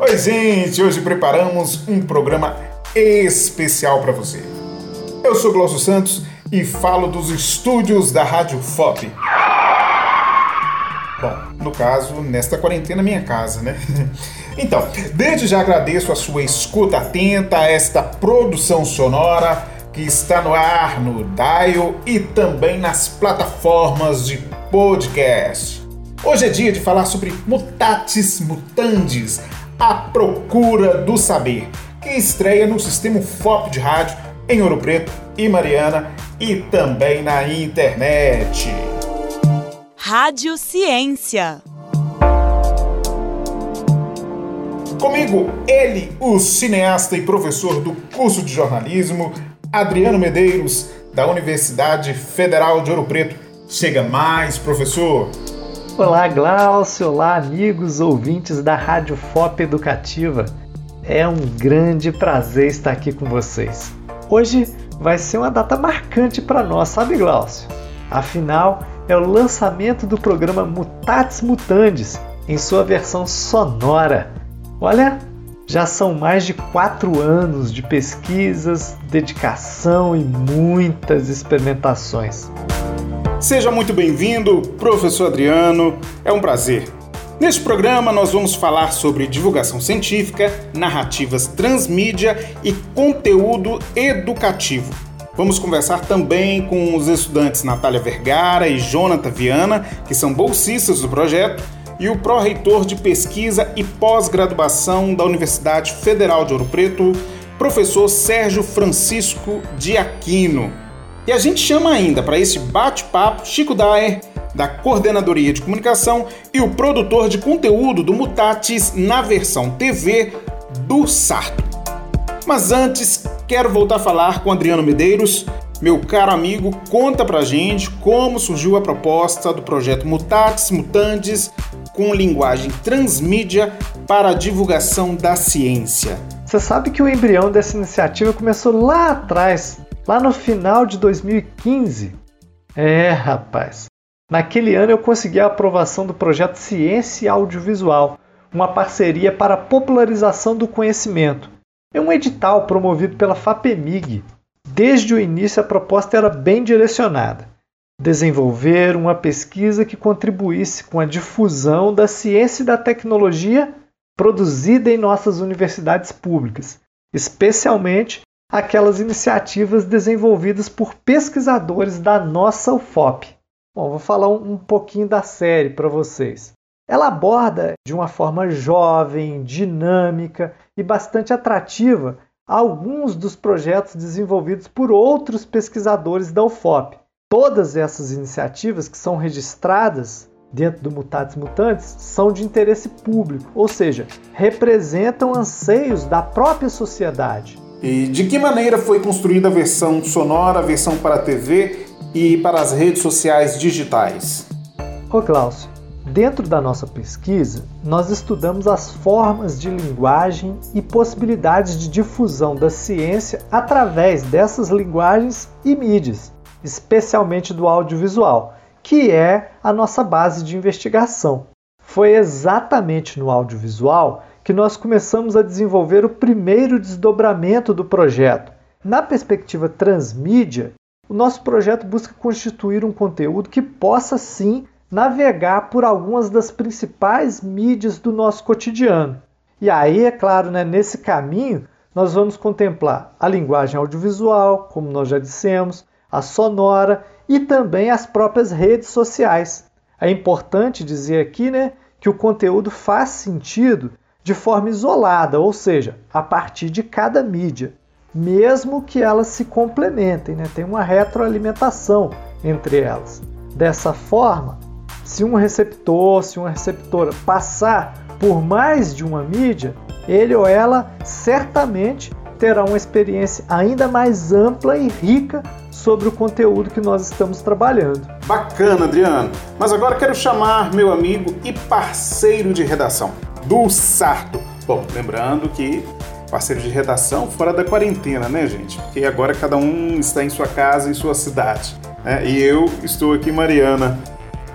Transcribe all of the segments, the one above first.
Oi, gente! Hoje preparamos um programa especial para você. Eu sou Glaucio Santos e falo dos estúdios da Rádio FOP. Bom, no caso, nesta quarentena, minha casa, né? Então, desde já agradeço a sua escuta atenta a esta produção sonora que está no ar no Dial e também nas plataformas de podcast. Hoje é dia de falar sobre Mutatis Mutandis, a procura do saber, que estreia no sistema FOP de rádio em Ouro Preto e Mariana e também na internet. Rádio Ciência. Comigo, ele, o cineasta e professor do curso de jornalismo, Adriano Medeiros, da Universidade Federal de Ouro Preto. Chega mais, professor! Olá, Glaucio! Olá, amigos ouvintes da Rádio FOP Educativa. É um grande prazer estar aqui com vocês. Hoje vai ser uma data marcante para nós, sabe, Glaucio? Afinal, é o lançamento do programa Mutatis Mutandis em sua versão sonora. Olha, já são mais de quatro anos de pesquisas, dedicação e muitas experimentações. Seja muito bem-vindo, professor Adriano. É um prazer. Neste programa, nós vamos falar sobre divulgação científica, narrativas transmídia e conteúdo educativo. Vamos conversar também com os estudantes Natália Vergara e Jonathan Viana, que são bolsistas do projeto, e o pró-reitor de pesquisa e pós-graduação da Universidade Federal de Ouro Preto, professor Sérgio Francisco de Aquino. E a gente chama ainda para esse bate-papo Chico Daer, da Coordenadoria de Comunicação, e o produtor de conteúdo do Mutatis na versão TV do Sarto. Mas antes, quero voltar a falar com Adriano Medeiros. Meu caro amigo, conta pra gente como surgiu a proposta do projeto Mutatis Mutandis com linguagem transmídia para a divulgação da ciência. Você sabe que o embrião dessa iniciativa começou lá atrás, lá no final de 2015. É, rapaz. Naquele ano eu consegui a aprovação do projeto Ciência Audiovisual, uma parceria para a popularização do conhecimento. É um edital promovido pela FAPEMIG. Desde o início a proposta era bem direcionada: desenvolver uma pesquisa que contribuísse com a difusão da ciência e da tecnologia produzida em nossas universidades públicas, especialmente aquelas iniciativas desenvolvidas por pesquisadores da nossa UFOP. Bom, vou falar um pouquinho da série para vocês. Ela aborda de uma forma jovem, dinâmica e bastante atrativa alguns dos projetos desenvolvidos por outros pesquisadores da UFOP. Todas essas iniciativas que são registradas dentro do Mutatis Mutantes são de interesse público, ou seja, representam anseios da própria sociedade. E de que maneira foi construída a versão sonora, a versão para a TV e para as redes sociais digitais? Ô Glaucio, dentro da nossa pesquisa, nós estudamos as formas de linguagem e possibilidades de difusão da ciência através dessas linguagens e mídias, especialmente do audiovisual, que é a nossa base de investigação. Foi exatamente no audiovisual que nós começamos a desenvolver o primeiro desdobramento do projeto. Na perspectiva transmídia, o nosso projeto busca constituir um conteúdo que possa sim navegar por algumas das principais mídias do nosso cotidiano. E aí, é claro, né, nesse caminho, nós vamos contemplar a linguagem audiovisual, como nós já dissemos, a sonora e também as próprias redes sociais. É importante dizer aqui né, que o conteúdo faz sentido de forma isolada, ou seja, a partir de cada mídia mesmo que elas se complementem, né? tem uma retroalimentação entre elas. Dessa forma, se um receptor, se uma receptora passar por mais de uma mídia, ele ou ela certamente terá uma experiência ainda mais ampla e rica sobre o conteúdo que nós estamos trabalhando. Bacana, Adriano. Mas agora quero chamar meu amigo e parceiro de redação, do Sarto. Bom, lembrando que parceiro de redação fora da quarentena, né, gente? Porque agora cada um está em sua casa, em sua cidade. Né? E eu estou aqui, Mariana.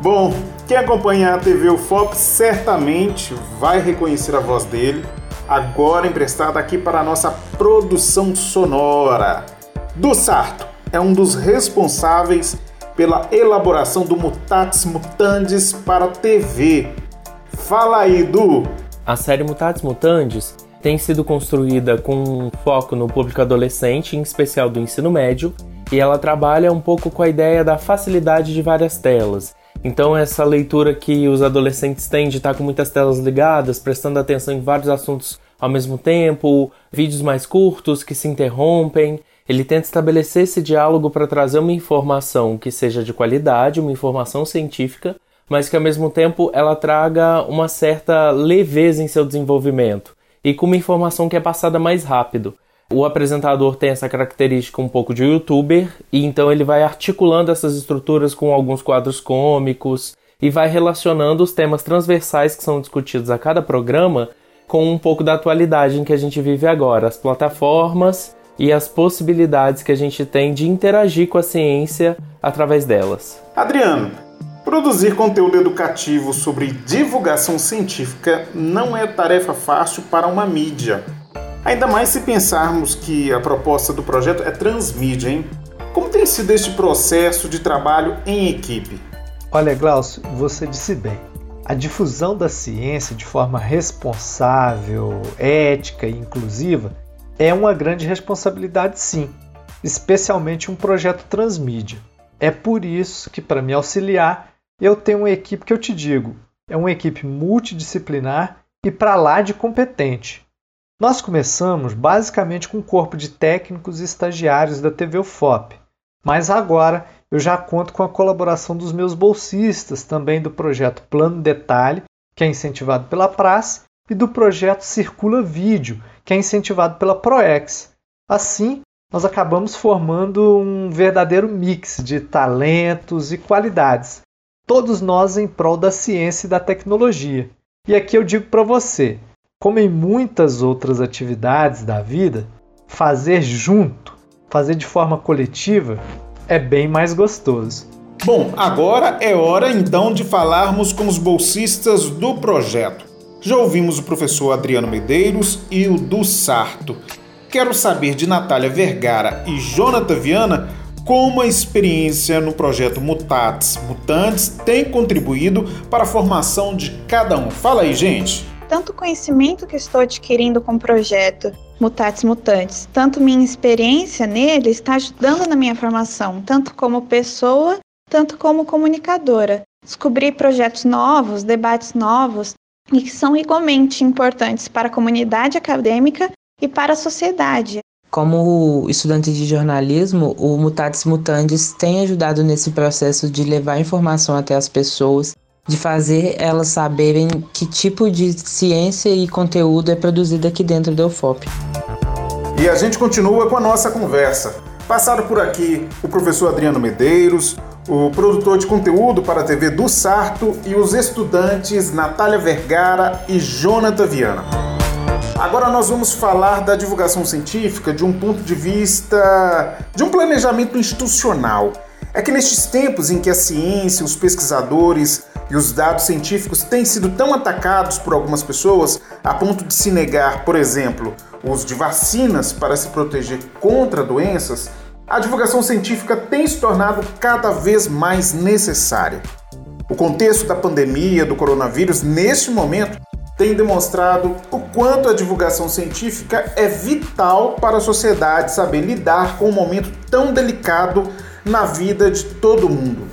Bom, quem acompanha a TV UFOP certamente vai reconhecer a voz dele, agora emprestada aqui para a nossa produção sonora. Do Sarto é um dos responsáveis pela elaboração do Mutatis Mutandis para a TV. Fala aí, Du! A série Mutatis Mutandis tem sido construída com foco no público adolescente, em especial do ensino médio, e ela trabalha um pouco com a ideia da facilidade de várias telas então, essa leitura que os adolescentes têm de estar com muitas telas ligadas, prestando atenção em vários assuntos ao mesmo tempo, vídeos mais curtos que se interrompem, ele tenta estabelecer esse diálogo para trazer uma informação que seja de qualidade, uma informação científica, mas que ao mesmo tempo ela traga uma certa leveza em seu desenvolvimento e com uma informação que é passada mais rápido. O apresentador tem essa característica um pouco de youtuber, e então ele vai articulando essas estruturas com alguns quadros cômicos e vai relacionando os temas transversais que são discutidos a cada programa com um pouco da atualidade em que a gente vive agora, as plataformas e as possibilidades que a gente tem de interagir com a ciência através delas. Adriano, produzir conteúdo educativo sobre divulgação científica não é tarefa fácil para uma mídia. Ainda mais se pensarmos que a proposta do projeto é transmídia, hein? Como tem sido este processo de trabalho em equipe? Olha, Glaucio, você disse bem. A difusão da ciência de forma responsável, ética e inclusiva é uma grande responsabilidade, sim, especialmente um projeto transmídia. É por isso que, para me auxiliar, eu tenho uma equipe que eu te digo, é uma equipe multidisciplinar e para lá de competente. Nós começamos basicamente com um corpo de técnicos e estagiários da TV UFOP, mas agora eu já conto com a colaboração dos meus bolsistas, também do projeto Plano Detalhe, que é incentivado pela Praça, e do projeto Circula Vídeo, que é incentivado pela Proex. Assim, nós acabamos formando um verdadeiro mix de talentos e qualidades, todos nós em prol da ciência e da tecnologia. E aqui eu digo para você, como em muitas outras atividades da vida, fazer junto, fazer de forma coletiva, é bem mais gostoso. Bom, agora é hora então de falarmos com os bolsistas do projeto. Já ouvimos o professor Adriano Medeiros e o do Sarto. Quero saber de Natália Vergara e Jonathan Viana como a experiência no projeto Mutatis Mutantes tem contribuído para a formação de cada um. Fala aí, gente! tanto o conhecimento que estou adquirindo com o projeto Mutatis Mutantes, tanto minha experiência nele está ajudando na minha formação, tanto como pessoa, tanto como comunicadora. Descobri projetos novos, debates novos e que são igualmente importantes para a comunidade acadêmica e para a sociedade. Como estudante de jornalismo, o Mutatis Mutandis tem ajudado nesse processo de levar informação até as pessoas de fazer elas saberem que tipo de ciência e conteúdo é produzido aqui dentro do UFOP. E a gente continua com a nossa conversa. Passaram por aqui o professor Adriano Medeiros, o produtor de conteúdo para a TV do Sarto e os estudantes Natália Vergara e Jonathan Viana. Agora nós vamos falar da divulgação científica de um ponto de vista de um planejamento institucional. É que nestes tempos em que a ciência, os pesquisadores e os dados científicos têm sido tão atacados por algumas pessoas a ponto de se negar, por exemplo, o uso de vacinas para se proteger contra doenças, a divulgação científica tem se tornado cada vez mais necessária. O contexto da pandemia do coronavírus, neste momento, tem demonstrado o quanto a divulgação científica é vital para a sociedade saber lidar com um momento tão delicado na vida de todo mundo.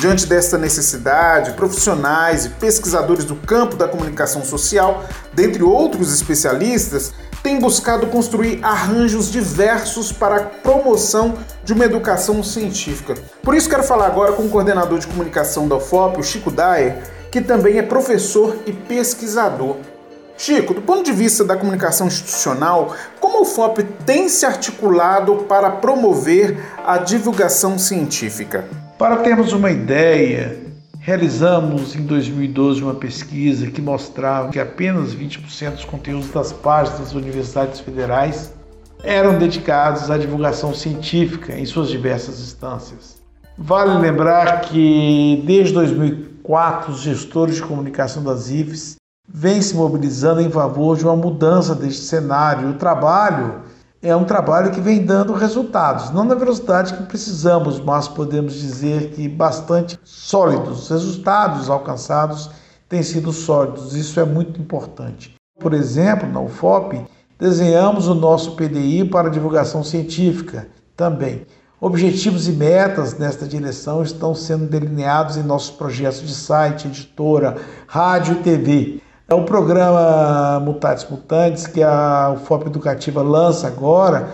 Diante desta necessidade, profissionais e pesquisadores do campo da comunicação social, dentre outros especialistas, têm buscado construir arranjos diversos para a promoção de uma educação científica. Por isso quero falar agora com o coordenador de comunicação da UFOP, o Chico Dyer, que também é professor e pesquisador. Chico, do ponto de vista da comunicação institucional, como o FOP tem se articulado para promover a divulgação científica? Para termos uma ideia, realizamos em 2012 uma pesquisa que mostrava que apenas 20% dos conteúdos das páginas das universidades federais eram dedicados à divulgação científica em suas diversas instâncias. Vale lembrar que desde 2004 os gestores de comunicação das IFES vêm se mobilizando em favor de uma mudança deste cenário. O trabalho é um trabalho que vem dando resultados, não na velocidade que precisamos, mas podemos dizer que bastante sólidos. Os resultados alcançados têm sido sólidos, isso é muito importante. Por exemplo, na UFOP, desenhamos o nosso PDI para divulgação científica também. Objetivos e metas nesta direção estão sendo delineados em nossos projetos de site, editora, rádio e TV. É o programa Mutatis Mutantes que a UFOP Educativa lança agora,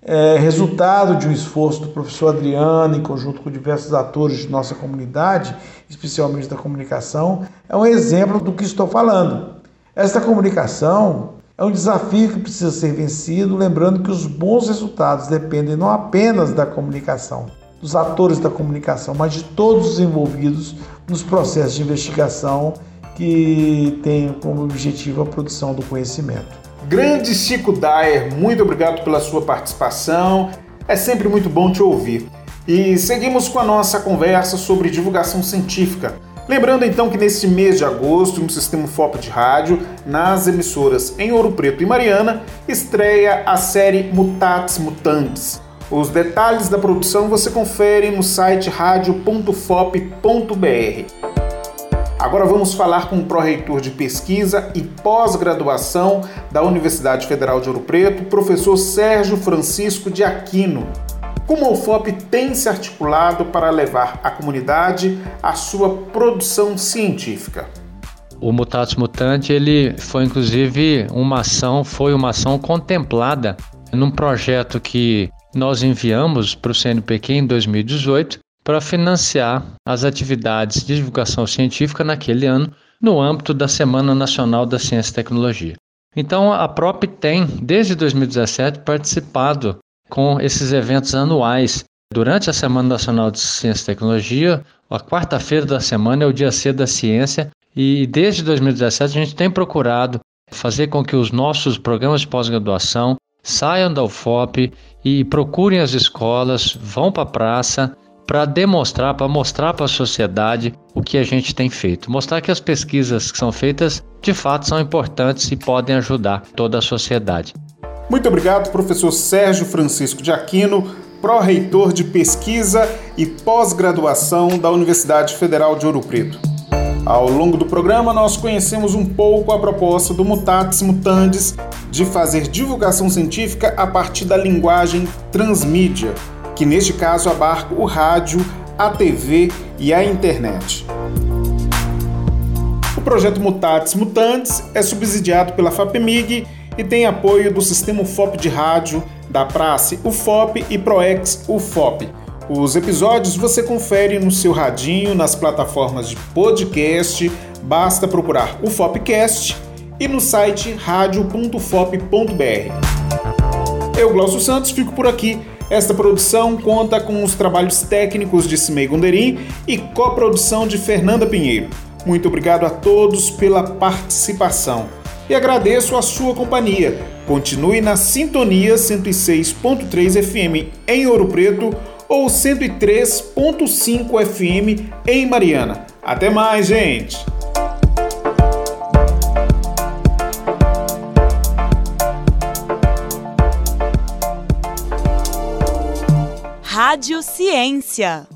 é resultado de um esforço do professor Adriano em conjunto com diversos atores de nossa comunidade, especialmente da comunicação, é um exemplo do que estou falando. Esta comunicação é um desafio que precisa ser vencido, lembrando que os bons resultados dependem não apenas da comunicação, dos atores da comunicação, mas de todos os envolvidos nos processos de investigação que têm como objetivo a produção do conhecimento. Grande Chico Dyer, muito obrigado pela sua participação. É sempre muito bom te ouvir. E seguimos com a nossa conversa sobre divulgação científica. Lembrando então que nesse mês de agosto, no Sistema FOP de Rádio, nas emissoras em Ouro Preto e Mariana, estreia a série Mutatis Mutandis. Os detalhes da produção você confere no site radio.fop.br. Agora vamos falar com o pró-reitor de pesquisa e pós-graduação da Universidade Federal de Ouro Preto, professor Sérgio Francisco de Aquino. Como a UFOP tem se articulado para levar à comunidade a sua produção científica? O Mutatis Mutante ele foi inclusive uma ação, foi uma ação contemplada num projeto que nós enviamos para o CNPq em 2018 para financiar as atividades de divulgação científica naquele ano no âmbito da Semana Nacional da Ciência e Tecnologia. Então a PROP tem desde 2017 participado com esses eventos anuais. Durante a Semana Nacional de Ciência e Tecnologia, a quarta-feira da semana é o Dia C da Ciência, e desde 2017 a gente tem procurado fazer com que os nossos programas de pós-graduação saiam da UFOP e procurem as escolas, vão para a praça para demonstrar, para mostrar para a sociedade o que a gente tem feito. Mostrar que as pesquisas que são feitas de fato são importantes e podem ajudar toda a sociedade. Muito obrigado, professor Sérgio Francisco de Aquino, pró-reitor de pesquisa e pós-graduação da Universidade Federal de Ouro Preto. Ao longo do programa, nós conhecemos um pouco a proposta do Mutatis Mutandis de fazer divulgação científica a partir da linguagem transmídia, que neste caso abarca o rádio, a TV e a internet. O projeto Mutatis Mutandis é subsidiado pela FAPEMIG e tem apoio do Sistema UFOP de Rádio, da Praça UFOP e ProEx UFOP. Os episódios você confere no seu radinho nas plataformas de podcast, basta procurar UFOPcast e no site radio.fop.br. Eu, Glaucio Santos, fico por aqui. Esta produção conta com os trabalhos técnicos de Cimei Gonderim e coprodução de Fernanda Pinheiro. Muito obrigado a todos pela participação e agradeço a sua companhia. Continue na sintonia 106.3 FM em Ouro Preto ou 103.5 FM em Mariana. Até mais, gente! Rádio Ciência.